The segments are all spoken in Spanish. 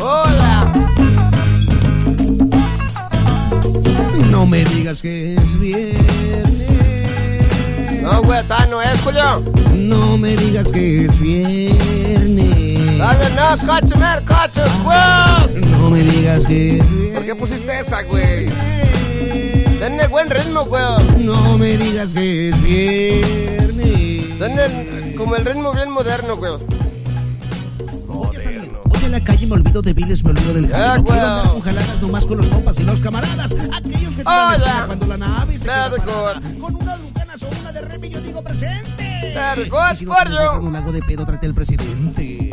Hola. No me digas que es viernes. No, güey, no es, Julio. No me digas que es viernes. No, coche, mer, coche, pues. No me digas que es viernes. ¿Por qué pusiste esa, güey? Tiene buen ritmo, güey. No me digas que es viernes. El- como el ritmo bien moderno, güey. Salir. Voy a la calle, me olvido de viles, me olvido del Ah, jale. No quiero andar con jaladas nomás con los compas y los camaradas. Aquellos que tiran Hola. espina cuando la nave se queda Very parada. Con una ducanas o una de remi yo digo presente. Y si no for tienes you. esa, no la hago de pedo, trate el presidente.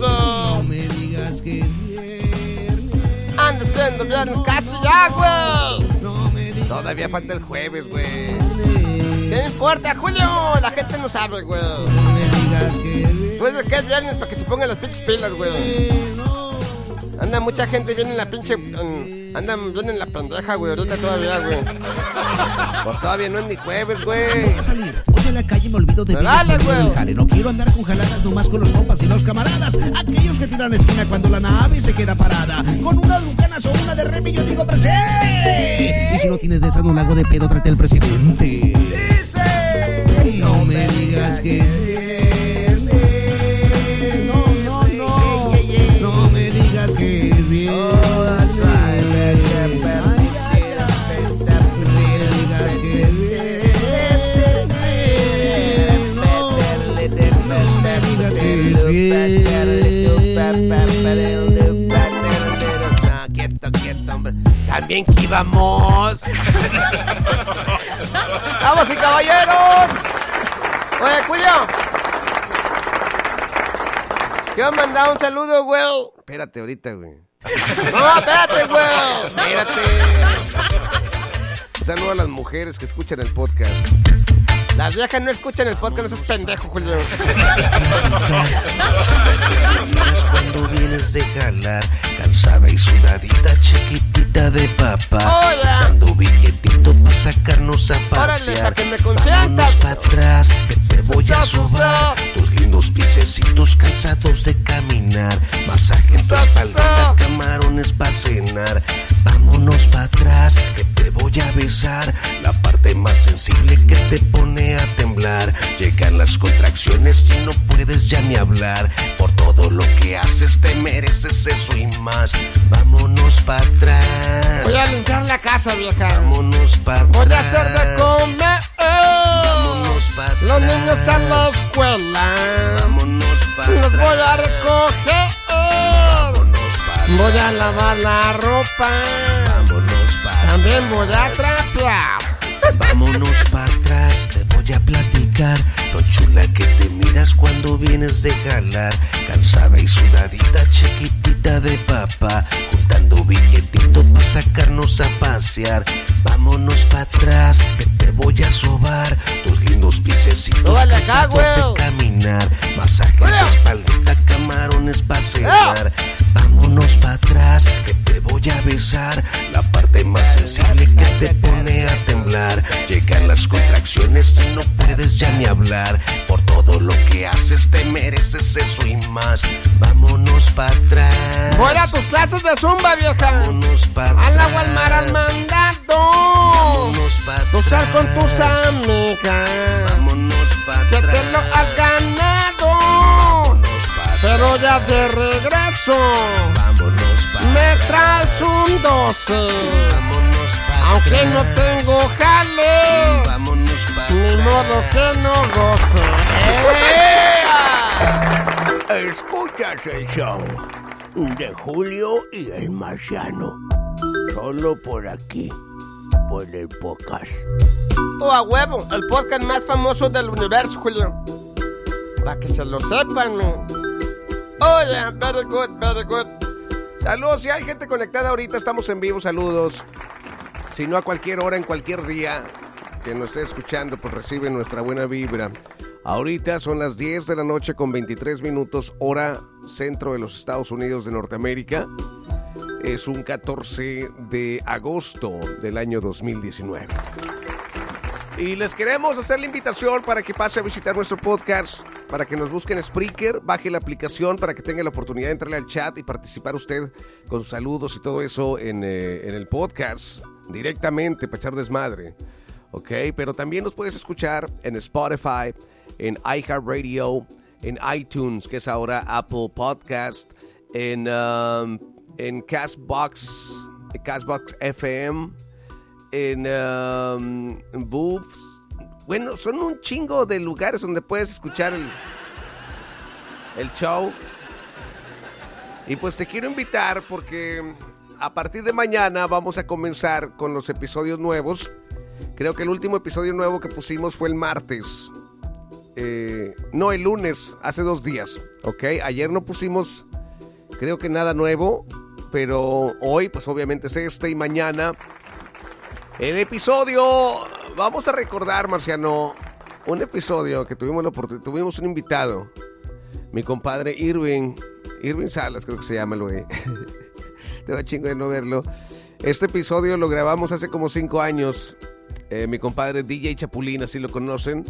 No me digas que es viernes. Anda siendo viernes, cacho ya, güey. No me digas Todavía falta el jueves, güey. ¿Qué importa, Julio? La gente no sabe, güey. Pues que es viernes para que se pongan las pinches pilas, güey. Anda mucha gente viene en la pinche. en- andan bien en la pendeja, güey. Ahorita todavía, güey. Pues todavía no es ni jueves, güey. La calle, me olvido de dale, olvido güey. No quiero andar con jaladas nomás con los compas y los camaradas. Aquellos que tiran esquina cuando la nave se queda parada. Con una ducanas o una de remi yo digo presente. Y si no tienes de esa, no la hago de pedo, trate el presidente. No me digas que También que íbamos. ¡Vamos y caballeros! Oye, Julio. Quiero mandar un saludo, güey. Espérate ahorita, güey. No, espérate, güey. Espérate. Un saludo a las mujeres que escuchan el podcast. Las viejas no escuchan el podcast, no seas pendejo, Julio. Es cuando vienes de jalar, cansada y sudadita, de papá. Hola. Dando billetitos para sacarnos a pasear. pa' que me consientas. Vámonos para atrás, que te voy a sobar. Tus lindos piececitos cansados de caminar. Masaje en tu espalda, camarones para cenar. Vámonos para atrás, que voy a besar. La parte más sensible que te pone a temblar. Llegan las contracciones y no puedes ya ni hablar. Por todo lo que haces te mereces eso y más. Vámonos para atrás. Voy a limpiar la casa, vieja. Vámonos para Voy atrás. a hacer de comer. Vámonos para atrás. Los niños a la escuela. Vámonos para Los atrás. voy a recoger. Vámonos para Voy a lavar la ropa. Vámonos También voy a trapear. Vámonos para atrás, te voy a platicar lo chula que te miras cuando vienes de jalar, cansada y sudadita, chiquitita de papá, juntando billetitos para sacarnos a pasear. Vámonos para atrás, que te voy a sobar tus lindos piececitos de caminar, masaje tu espaldita, camarones para cenar. Vámonos para atrás, que te voy a besar, la Por todo lo que haces te mereces eso y más. Vámonos para atrás. Voy a tus clases de zumba, vieja. Vámonos para atrás. Al agua, al mar, al mandado. Vámonos para Tú atrás. sal con tus amigas. Vámonos para Que atrás. te lo has ganado. Vámonos para atrás. Pero ya de regreso. Vámonos para Me atrás. traes un 12. Vámonos para Aunque no atrás. tengo jale. Vámonos Ni modo que no goce. Escuchas el show de Julio y el Marciano. Solo por aquí, por el podcast. Oh, a huevo, el podcast más famoso del universo, Julio. Para que se lo sepan, man. Oye, very good, very good. Saludos, si hay gente conectada ahorita, estamos en vivo, saludos. Si no a cualquier hora, en cualquier día que nos esté escuchando, pues recibe nuestra buena vibra. Ahorita son las 10 de la noche con 23 minutos, hora centro de los Estados Unidos de Norteamérica. Es un 14 de agosto del año 2019. Y les queremos hacer la invitación para que pase a visitar nuestro podcast, para que nos busquen Spreaker, baje la aplicación para que tenga la oportunidad de entrarle al chat y participar usted con saludos y todo eso en, eh, en el podcast directamente para echar desmadre. ¿Ok? Pero también nos puedes escuchar en Spotify, en iHeartRadio, en iTunes, que es ahora Apple Podcast, en, um, en Castbox, Castbox FM, en um, en Boofs. Bueno, son un chingo de lugares donde puedes escuchar el, el show. Y pues te quiero invitar porque a partir de mañana vamos a comenzar con los episodios nuevos. Creo que el último episodio nuevo que pusimos fue el martes. Eh, no, el lunes, hace dos días. ¿Ok? Ayer no pusimos, creo que nada nuevo. Pero hoy, pues obviamente es este y mañana. El episodio, vamos a recordar, Marciano, un episodio que tuvimos la oportunidad, tuvimos un invitado, mi compadre Irving, Irving Salas creo que se llama el güey. Tengo chingo de no verlo. Este episodio lo grabamos hace como cinco años. Eh, mi compadre DJ Chapulín, así lo conocen.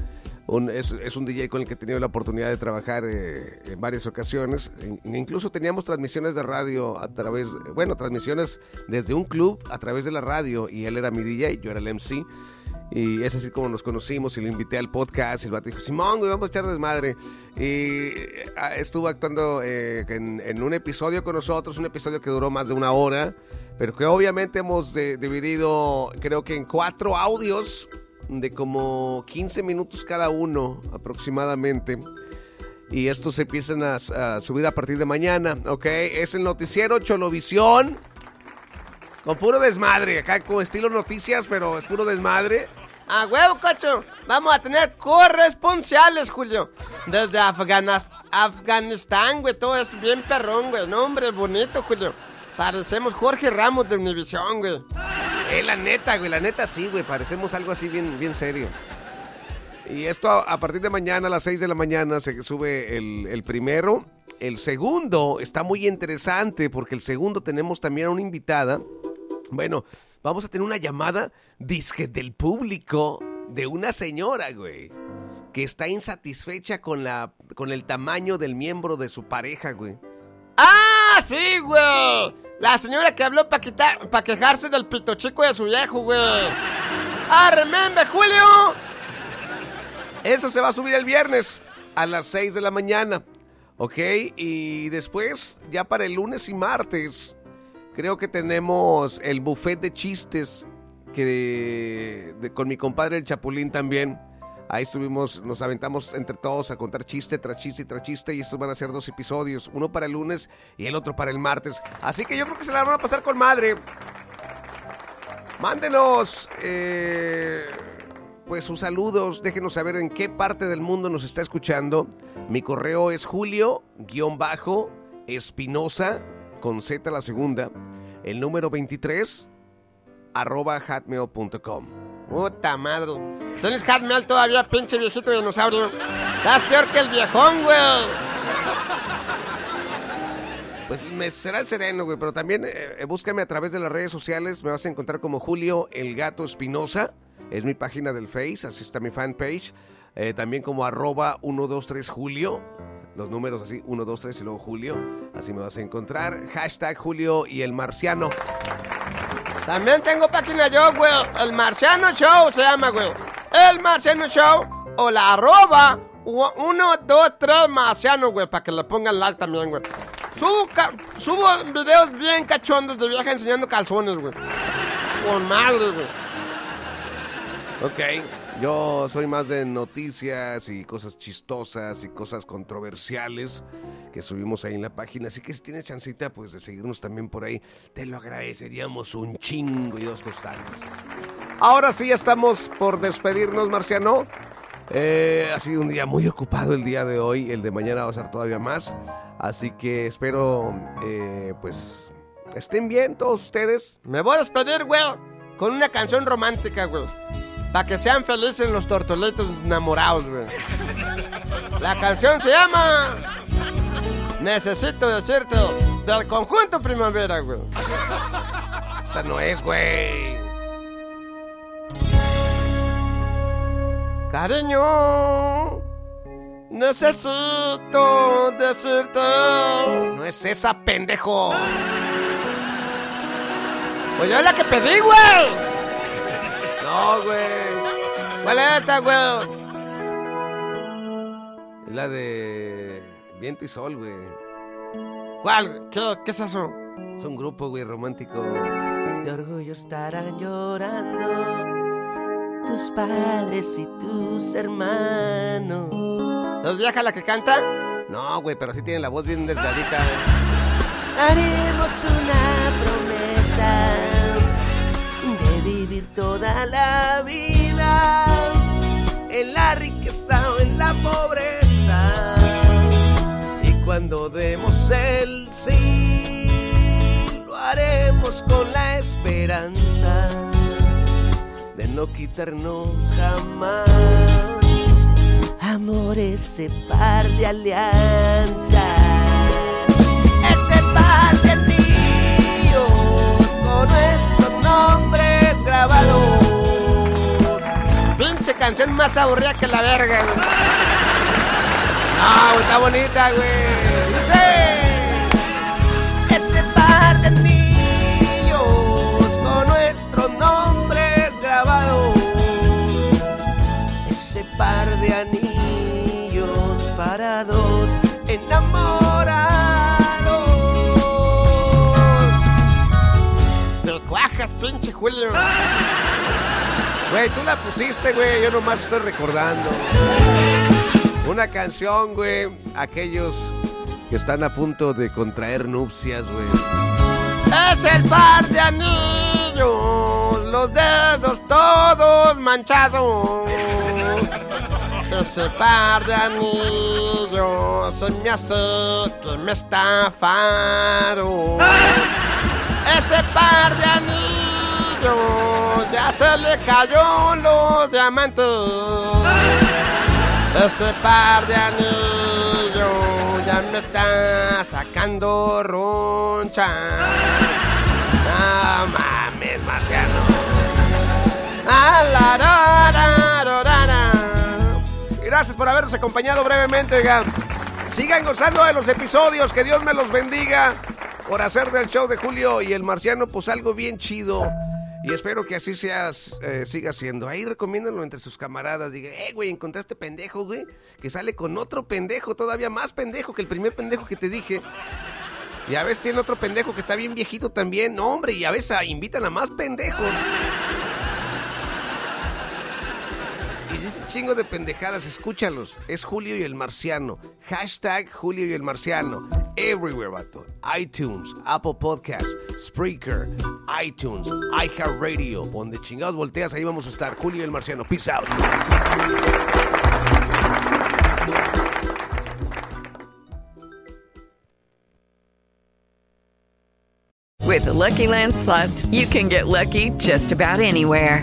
Es, un DJ con el que he tenido la oportunidad de trabajar eh, en varias ocasiones. In- incluso teníamos transmisiones de radio a través, bueno, transmisiones desde un club a través de la radio. Y él era mi DJ, yo era el MC. Y es así como nos conocimos y lo invité al podcast. Y el vato dijo, Simón, güey, vamos a echar desmadre. Y eh, estuvo actuando eh, en, en un episodio con nosotros, un episodio que duró más de una hora. Pero que obviamente hemos dividido, creo que en cuatro audios de como 15 minutos cada uno aproximadamente. Y estos se empiezan a, subir a partir de mañana, ¿ok? Es el noticiero Cholovisión. Con puro desmadre, acá con estilo noticias, pero es puro desmadre. A huevo, cocho. Vamos a tener corresponsales, Julio. Desde Afganas- Afganistán, güey. Todo es bien perrón, güey. No, hombre, bonito, Julio. Parecemos Jorge Ramos de Univisión, güey. Eh, la neta, güey. La neta sí, güey. Parecemos algo así bien, bien serio. Y esto a, a partir de mañana a las 6 de la mañana se sube el, el primero. El segundo está muy interesante porque el segundo tenemos también a una invitada. Bueno, vamos a tener una llamada disque del público de una señora, güey, que está insatisfecha con la con el tamaño del miembro de su pareja, güey. ¡Ah, sí, güey! La señora que habló para quitar para quejarse del pito chico de su viejo, güey. ¡Ah, remember, Julio! Eso se va a subir el viernes a las 6 de la mañana. ¿Ok? Y después, ya para el lunes y martes, creo que tenemos el buffet de chistes que con mi compadre el Chapulín también. Ahí estuvimos, nos aventamos entre todos a contar chiste tras chiste tras chiste y estos van a ser dos episodios, uno para el lunes y el otro para el martes. Así que yo creo que se la van a pasar con madre. Mándenos eh, pues sus saludos, déjenos saber en qué parte del mundo nos está escuchando. Mi correo es julio-espinosa con Z la segunda, el número 23 arroba hotmail.com. Puta madre. ¿Tienes hotmail todavía, pinche viejito dinosaurio? Estás peor que el viejón, güey. Pues me será el sereno, güey, pero también eh, búscame a través de las redes sociales, me vas a encontrar como Julio El Gato Espinosa, es mi página del Face, así está mi fanpage, Eh, también como arroba 123 Julio, los números así, 123 y luego Julio, así me vas a encontrar, hashtag Julio y el Marciano. También tengo página yo, güey, el Marciano Show se llama, güey, el Marciano Show o la arroba 123 Marciano, güey, para que le pongan like también, güey. Subo, subo videos bien cachondos de viaje enseñando calzones, güey. Con madre, güey. Ok, yo soy más de noticias y cosas chistosas y cosas controversiales que subimos ahí en la página. Así que si tienes chancita, pues de seguirnos también por ahí, te lo agradeceríamos un chingo y dos costales. Ahora sí, ya estamos por despedirnos, Marciano. Eh, ha sido un día muy ocupado el día de hoy. El de mañana va a ser todavía más. Así que espero, eh, pues, estén bien todos ustedes. Me voy a despedir, güey, con una canción romántica, güey. Para que sean felices los tortoletos enamorados, güey. La canción se llama Necesito decirte del conjunto primavera, güey. Esta no es, güey. Cariño, necesito decirte. No es esa, pendejo. Pues yo es la que pedí, güey. No, güey. ¿Cuál es esta, güey? Es la de Viento y Sol, güey. ¿Cuál? ¿Qué, ¿Qué es eso? Es un grupo, güey, romántico. De orgullo estarán llorando tus padres y tus hermanos. ¿Es vieja la que canta? No, güey, pero sí tiene la voz bien desgadita. Haremos una promesa de vivir toda la vida en la riqueza o en la pobreza. Y cuando demos el sí, lo haremos con la esperanza no quitarnos jamás. Amor, ese par de alianzas, ese par de anillos con nuestros nombres grabados. Pinche canción más aburrida que la verga, güey. No, está bonita, güey. Enamorados. Te cuajas, pinche Julio. Güey, tú la pusiste, güey. Yo nomás estoy recordando. Una canción, güey. Aquellos que están a punto de contraer nupcias, güey. Es el par de anillos, los dedos todos manchados. Ese par de anillos se me hace que me estafaron. Ese par de anillos ya se le cayó los diamantes. Ese par de anillos ya me está sacando roncha. No mames, marciano. Ah, la, ra, ra. Gracias por habernos acompañado brevemente, oiga. Sigan gozando de los episodios, que Dios me los bendiga por hacer del show de Julio y el Marciano pues algo bien chido. Y espero que así seas, eh, siga siendo. Ahí recomiéndanlo entre sus camaradas. Diga, eh, güey, encontraste pendejo, güey. Que sale con otro pendejo, todavía más pendejo que el primer pendejo que te dije. Y a veces tiene otro pendejo que está bien viejito también. No, hombre, y a veces invitan a más pendejos. Dice chingo de pendejadas, escúchalos. Es Julio y el Marciano. Hashtag Julio y el Marciano. Everywhere, vato. iTunes, Apple Podcasts, Spreaker, iTunes, iHeartRadio. Donde chingados volteas, ahí vamos a estar. Julio y el Marciano. Peace out. With Lucky Land slots, you can get lucky just about anywhere.